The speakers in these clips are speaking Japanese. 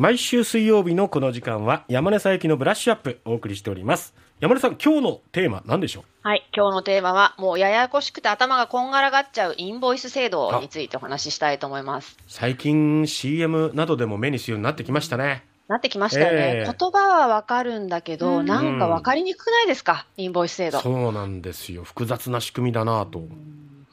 毎週水曜日のこの時間は山根佐伯のブラッシュアップお送りしております。山根さん今日のテーマ何でしょう？はい、今日のテーマは、もうややこしくて頭がこんがらがっちゃうインボイス制度についてお話ししたいと思います。最近 CM などでも目にするようになってきましたね。なってきましたよね。ええ。言葉はわかるんだけど、うん。なんかわかりにくくないですか、インボイス制度。そうなんですよ。複雑な仕組みだなと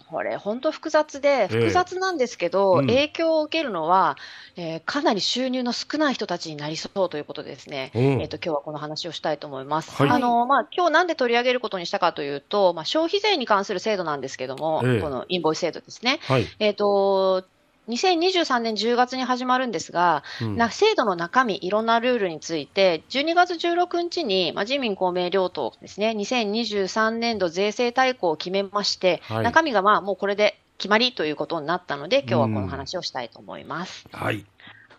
これ、本当複雑で、え複雑なんですけど、うん影響を受けるのは、えーかなり収入の少ない人たちになりそうということでですね、うんえっ、と、今日はこの話をしたいと思います。はいあの、まあ、今日なんで取り上げることにしたかというと、まあ、消費税に関する制度なんですけども、ええこのインボイス制度ですね。はい、えっ、と、2023年10月に始まるんですが、うんな制度の中身、いろんなルールについて、12月16日に、まあ、自民、公明両党ですね、2023年度税制大綱を決めまして、はい中身がまあもうこれで決まりということになったので、今日はこの話をしたいと思います。はい、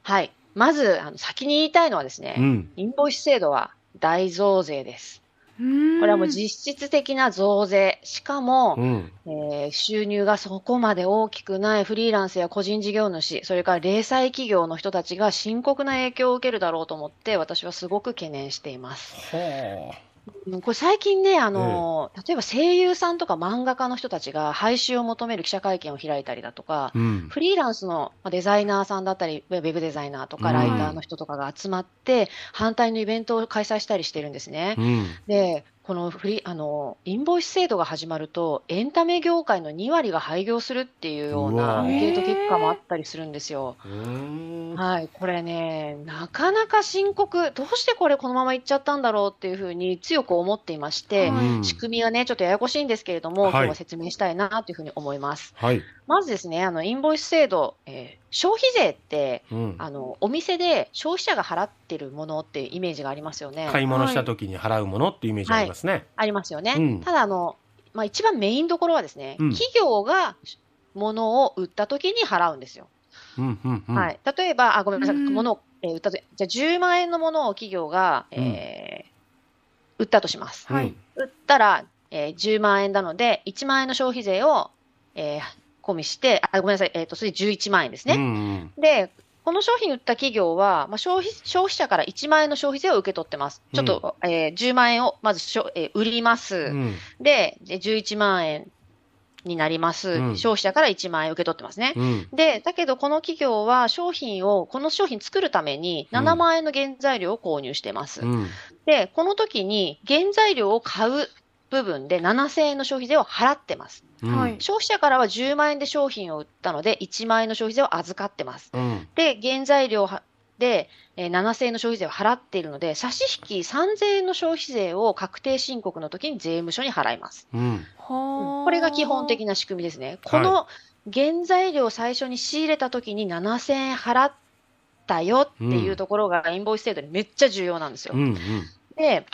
はい。まず、あの先に言いたいのはですね、うん、インボイス制度は大増税です。ここれはもう実質的な増税。しかも、うん、えー収入がそこまで大きくないフリーランスや個人事業主、それから零細企業の人たちが深刻な影響を受けるだろうと思って、私はすごく懸念しています。はうん。これ最近ね、あの例えば声優さんとか漫画家の人たちが廃止を求める記者会見を開いたりだとかあ、、うん、フリーランスのまあデザイナーさんだったり、ウェブデザイナーとうん。かライターの人とかが集まって、反対のイベントを開催したりしてるんですね。うん、で、このフリあのインボイス制度が始まると、エンタメ業界の2割が廃業するっていうようなアンケート結果もあったりするんですよ。はい、これね、なかなか深刻、どうしてこれこのままいっちゃったんだろうっていうふうに強く思っていまして、うん仕組みがね、ちょっとややこしいんですけれども、はい。今日は説明したいなというふうに思います。はい、まずですね、あのインボイス制度、えー消費税って、うん、あのお店で消費者が払ってるものっていうイメージがありますよね。買い物した時に払うものっていうイメージありますね、ありますよね。うん。ただあの、まあ、一番メインどころはですね、うん。企業が物を売った時に払うんですよ。うん、うん、うん、はい、例えば、あごめんなさい、うん。物を、えー売ったとじゃあ10万円のものを企業が、えー売ったとします。うんはい。売ったら、えー10万円なので、1万円の消費税を、えー込みして、あごめんなさい、えー、とそれ11万円ですね。うんうんで、この商品売った企業は、まあ、消費消費者から1万円の消費税を受け取ってます。ちょっと、えー10万円をまずしょ、えー売ります。うんで、で11万円になります、うん消費者から1万円受け取ってますね。うんで、だけどこの企業は商品を、この商品作るために7万円の原材料を購入してます。うんで、この時に原材料を買う部分で7000円の消費税を払ってます。消費者からは10万円で商品を売ったので1万円の消費税を預かってます。うんで、原材料はで、えー7000円の消費税を払っているので、差し引き3000円の消費税を確定申告の時に税務署に払います。うんここれが基本的な仕組みですね。この原材料を最初に仕入れた時に7000円払ったよっていうところがインボイス制度にめっちゃ重要なんですよ。うんで、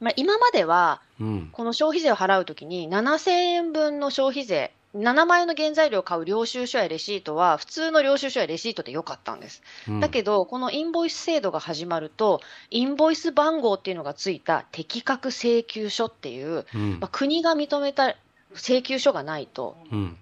まあ、今まではうん。この消費税を払うときに7000円分の消費税、7万円の原材料を買う領収書やレシートは普通の領収書やレシートでよかったんです。うん。だけど、このインボイス制度が始まると、インボイス番号っていうのがついた適格請求書っていう、うん。まあ、国が認めた請求書がないと、うん。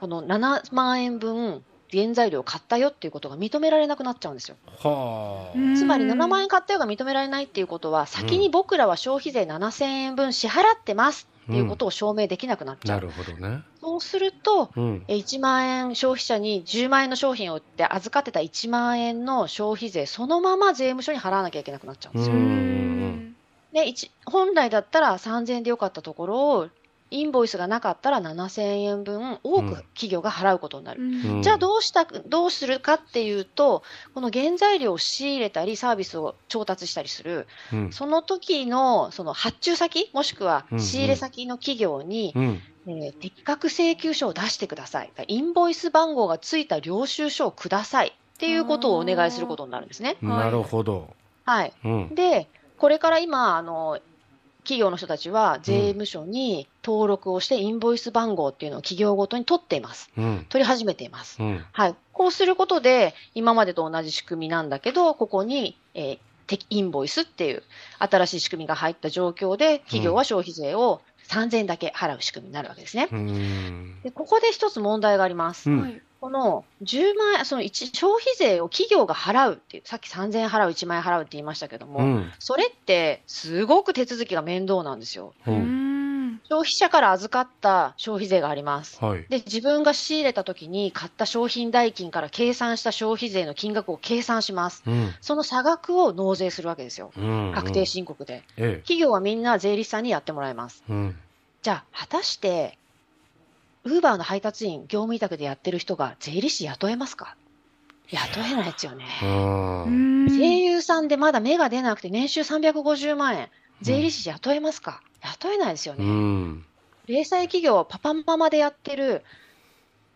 この7万円分原材料を買ったよっていうことが認められなくなっちゃうんですよ。はあ。つまり7万円買ったよが認められないっていうことは、先に僕らは消費税7000円分支払ってますっていうことを証明できなくなっちゃう。なるほどね。そうすると、うん。え1万円消費者に10万円の商品を売って預かってた1万円の消費税、そのまま税務署に払わなきゃいけなくなっちゃうんですよ。うん。うん。で一本来だったら3000円でよかったところを、インボイスがなかったら7000円分多うん。く企業が払うことになる。うん。じゃあどうしたどうするかっていうと、この原材料を仕入れたり、サービスを調達したりする、うん。その時のその発注先、もしくはうんうん。仕入れ先の企業に、うん。えー適格請求書を出してください。インボイス番号がついた領収書をください。っていうことをお願いすることになるんですね。なるほど。はい。うん。で、これから今、あの、企業の人たちは税務署に登録をしてインボイス番号っていうのを企業ごとに取っています。うん取り始めています。うんはい。こうすることで、今までと同じ仕組みなんだけど、ここに、えーてインボイスっていう新しい仕組みが入った状況で、企業は消費税を3000円だけ払う仕組みになるわけですね。うんでここで一つ問題があります。うんはい。この10万円、その一消費税を企業が払うっていう、さっき3000円払う、1万円払うって言いましたけども、うん。それってすごく手続きが面倒なんですよ。う。うんん。消費者から預かった消費税があります。はい。で、自分が仕入れた時に買った商品代金から計算した消費税の金額を計算します。うん。その差額を納税するわけですよ。うん。確定申告で。え企業はみんな税理士さんにやってもらいます。え。うん。じゃあ、果たして、ウーバーの配達員、業務委託でやってる人が税理士雇えますか？雇えないですよね。うん。声優さんでまだ芽が出なくて年収350万円、税理士雇えますか、雇えないですようね。ん。零細企業はパパママでやってる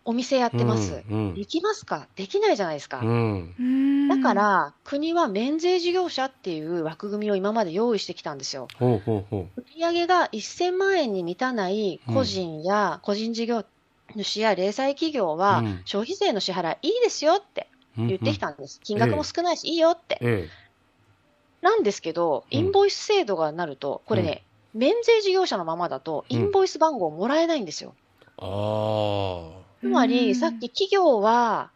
お店やってます。うん。できますか？できないじゃないですか。うん。うん。だか、ら、国は免税事業者っていう枠組みを今まで用意してきたんですよ。ほうほうほ売上が1000万円に満たない個人や個人事業主や零細企業はうん消費税の支払いいいですよってう。言ってきたんです。金額も少ないしいいよって。えなんですけど、うんインボイス制度がなると、これね、免税事業者のままだと、インボイス番号もらえないんですよ。え。ああ。つまうんり、さっき企業は、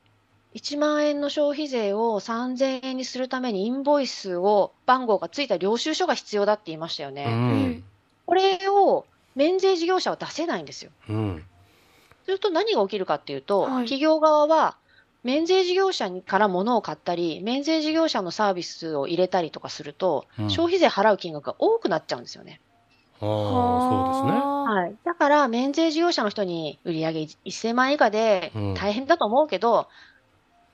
1万円の消費税を3000円にするためにインボイスを番号がついた領収書が必要だって言いましたようね。ん。これを免税事業者は出せないんですよ。うん。すると何が起きるかっていうと、はい企業側は免税事業者にから物を買ったり、免税事業者のサービスを入れたりとかすると、うん消費税払う金額が多くなっちゃうんですよね。ああ、そうですね。はい。だから、免税事業者の人に売上1000万円以下でうん大変だと思うけど、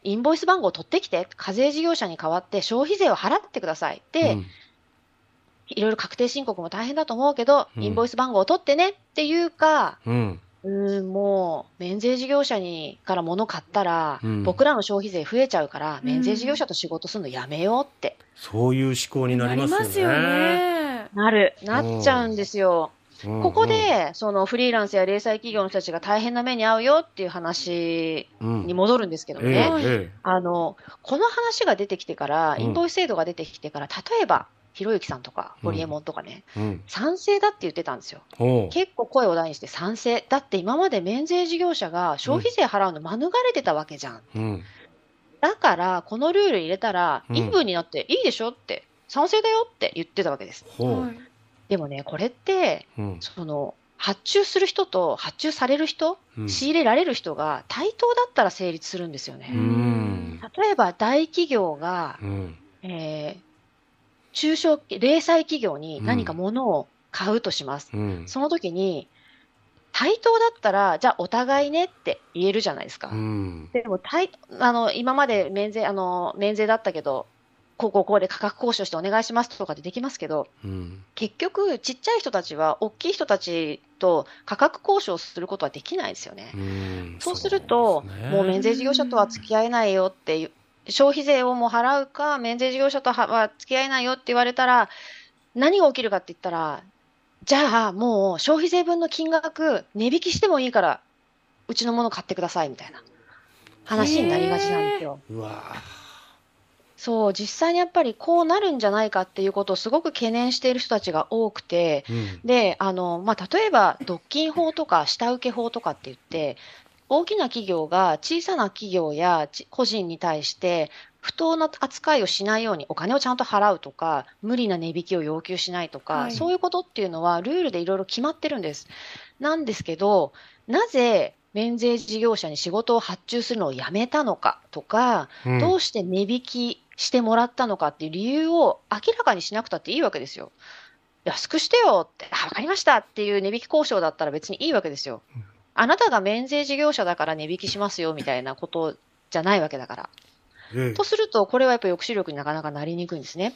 インボイス番号を取ってきて、課税事業者に代わって消費税を払ってください。で、うんいろいろ確定申告も大変だと思うけど、うんインボイス番号を取ってねっていうか、うん。うーん、もう、免税事業者にから物買ったら、うん僕らの消費税増えちゃうから、うん免税事業者と仕事するのやめようってそういう思考になりますよね。ね。なる、なっちゃうんですよ。うんここ、で、そのフリーランスや零細企業の人たちが大変な目に遭うよっていう話うんに戻るんですけどね。えあの、この話が出てきてから、うんインボイス制度が出てきてから、例えば、ひろゆきさんとか、うんホリエモンとかね。賛成だって言ってたんですよ。結構声を大にして賛成。だって今まで免税事業者が消費税払うの免れてたわけじゃん。うん。だから、このルール入れたら、うんイン分になっていいでしょって、賛成だよって言ってたわけです。でもね、これって、うん。その、発注する人と発注される人、うん仕入れられる人が対等だったら成立するんですようね。ん。例えば、大企業が、うん。えー中小、零細企業に何か物を買うとします。うん。その時に、対等だったら、じゃあお互いねって言えるじゃないですか。うん。でも対、あの、今まで免税、あの、免税だったけど、こうこうこうで価格交渉してお願いしますとかでできますけど、うん。結局、ちっちゃい人たちは、大きい人たちと価格交渉することはできないですよね。うんそうすると、そうねもう免税事業者とは付き合えないよっていう、消費税をもう払うか、免税事業者とはは付き合えないよって言われたら、何が起きるかって言ったら、じゃあもう消費税分の金額、値引きしてもいいから、うちのもの買ってくださいみたいな話になりがちなんですよ。うわそう、実際にやっぱりこうなるんじゃないかっていうことをすごく懸念している人たちが多くて、うん。で、あの、まあ、例えば、独禁法とか下請け法とかって言って、大きな企業が小さな企業やち個人に対して、不当な扱いをしないようにお金をちゃんと払うとか、無理な値引きを要求しないとか、はいそういうことっていうのはルールでいろいろ決まってるんです。なんですけど、なぜ免税事業者に仕事を発注するのをやめたのかとか、うんどうして値引きしてもらったのかっていう理由を明らかにしなくたっていいわけですよ。安くしてよって、あ、わかりましたっていう値引き交渉だったら別にいいわけですようん。あなたが免税事業者だから値引きしますよみたいなことじゃないわけだから。ええとすると、これはやっぱ抑止力になかなかなりにくいんですね。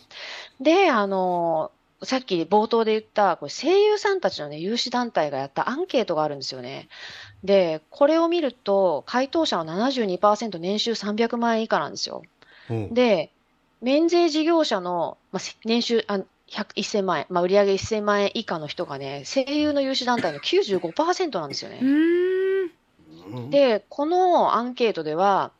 で、あの、さっき冒頭で言った、これ声優さんたちのね、有志団体がやったアンケートがあるんですよね。で、これを見ると、回答者の72%年収300万円以下なんですよ。うんで、免税事業者の、まあ、せ年収あ100 1000万円、まあ、売上1000万円以下の人がね、声優の有志団体の95%なんですよね。で、このアンケートでは、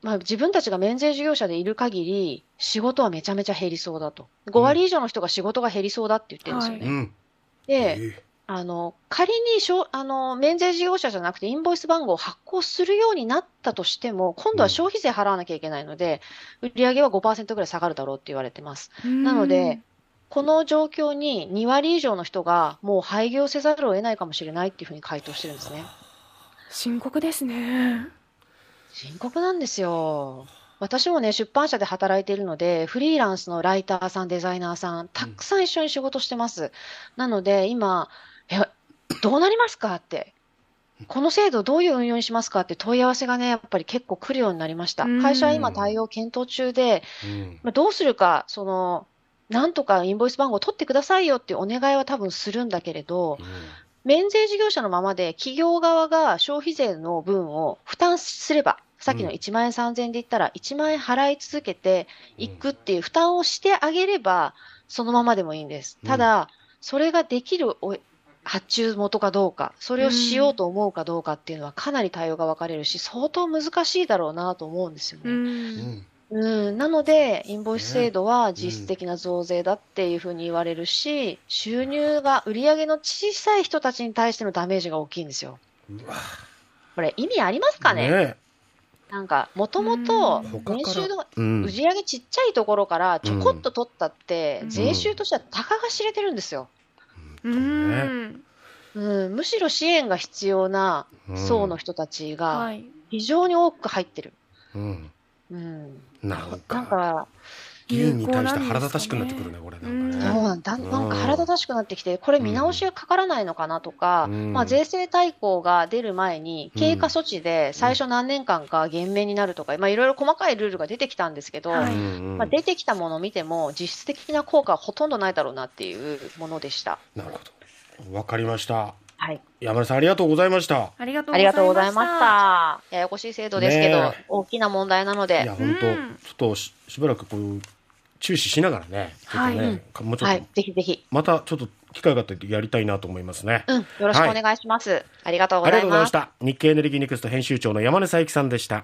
まあ、自分たちが免税事業者でいる限り、仕事はめちゃめちゃ減りそうだと。5割以上の人が仕事が減りそうだって言ってるんですよね。うん。で、えあの仮にしょあの免税事業者じゃなくてインボイス番号を発行するようになったとしても、今度は消費税払わなきゃいけないので、売上は5%ぐらい下がるだろうって言われてます。なので、この状況に2割以上の人がもう廃業せざるを得ないかもしれないっていうふうに回答してるんですね。深刻ですね。深刻なんですよ。私もね、出版社で働いているので、フリーランスのライターさん、デザイナーさん、たくさん一緒に仕事してます。なので、今、え、どうなりますかって。この制度どういう運用にしますかって問い合わせがね、やっぱり結構来るようになりました。うん。会社は今対応検討中で、うん。まあ、どうするか、その、なんとかインボイス番号を取ってくださいよっていうお願いは多分するんだけれど、免税事業者のままで企業側が消費税の分を負担すれば、さっきのうん。1万円3000円で言ったら1万円払い続けていくっていう負担をしてあげれば、そのままでもいいんです。うん。ただ、それができるお発注元かどうか、それをしようと思うかどうかっていうのはかなり対応が分かれるし、相当難しいだろうなと思うんですようね。うんん。うん、なので、インボイス制度は実質的な増税だっていうふうに言われるし、収入が、売上の小さい人たちに対してのダメージが大きいんですよ。これ、意味ありますかね？ねなんか、もともと年収のうん売上ちっちゃいところからちょこっと取ったって、うん税収としてはたかが知れてるんですよ。うん。うん、むしろ支援が必要な層の人たちがはい。非常に多く入ってる。うん。うん、なんなんかか、議員に対して腹立たしくなってくるねこれなんかね。そうなんだ。なん。か腹立たしくなってきて、これ見直しがかからないのかなとか、うん。まあ税制大綱が出る前に、経過措置で最初何年間か減免になるとか、まあいろいろ細かいルールが出てきたんですけど、はい。うん。まあ出てきたものを見ても、実質的な効果はほとんどないだろうなっていうものでした。なるほど。わかりましたはい。山根さんありがとうございましたありがとうございましした。た。ややこしい制度ですけど、大きな問題なのいでや、本当、うんちょっとししばらくこう注視しながらねちょっとね、はいかもうちょっと、はい。ぜひぜひ、またちょっと機会があったらやりたいなと思いますね、うん、よろしくお願いします。ありがとうごありざいますがとうございまし。た日経エネルギーニクスト編集長の山根佐伯さんでした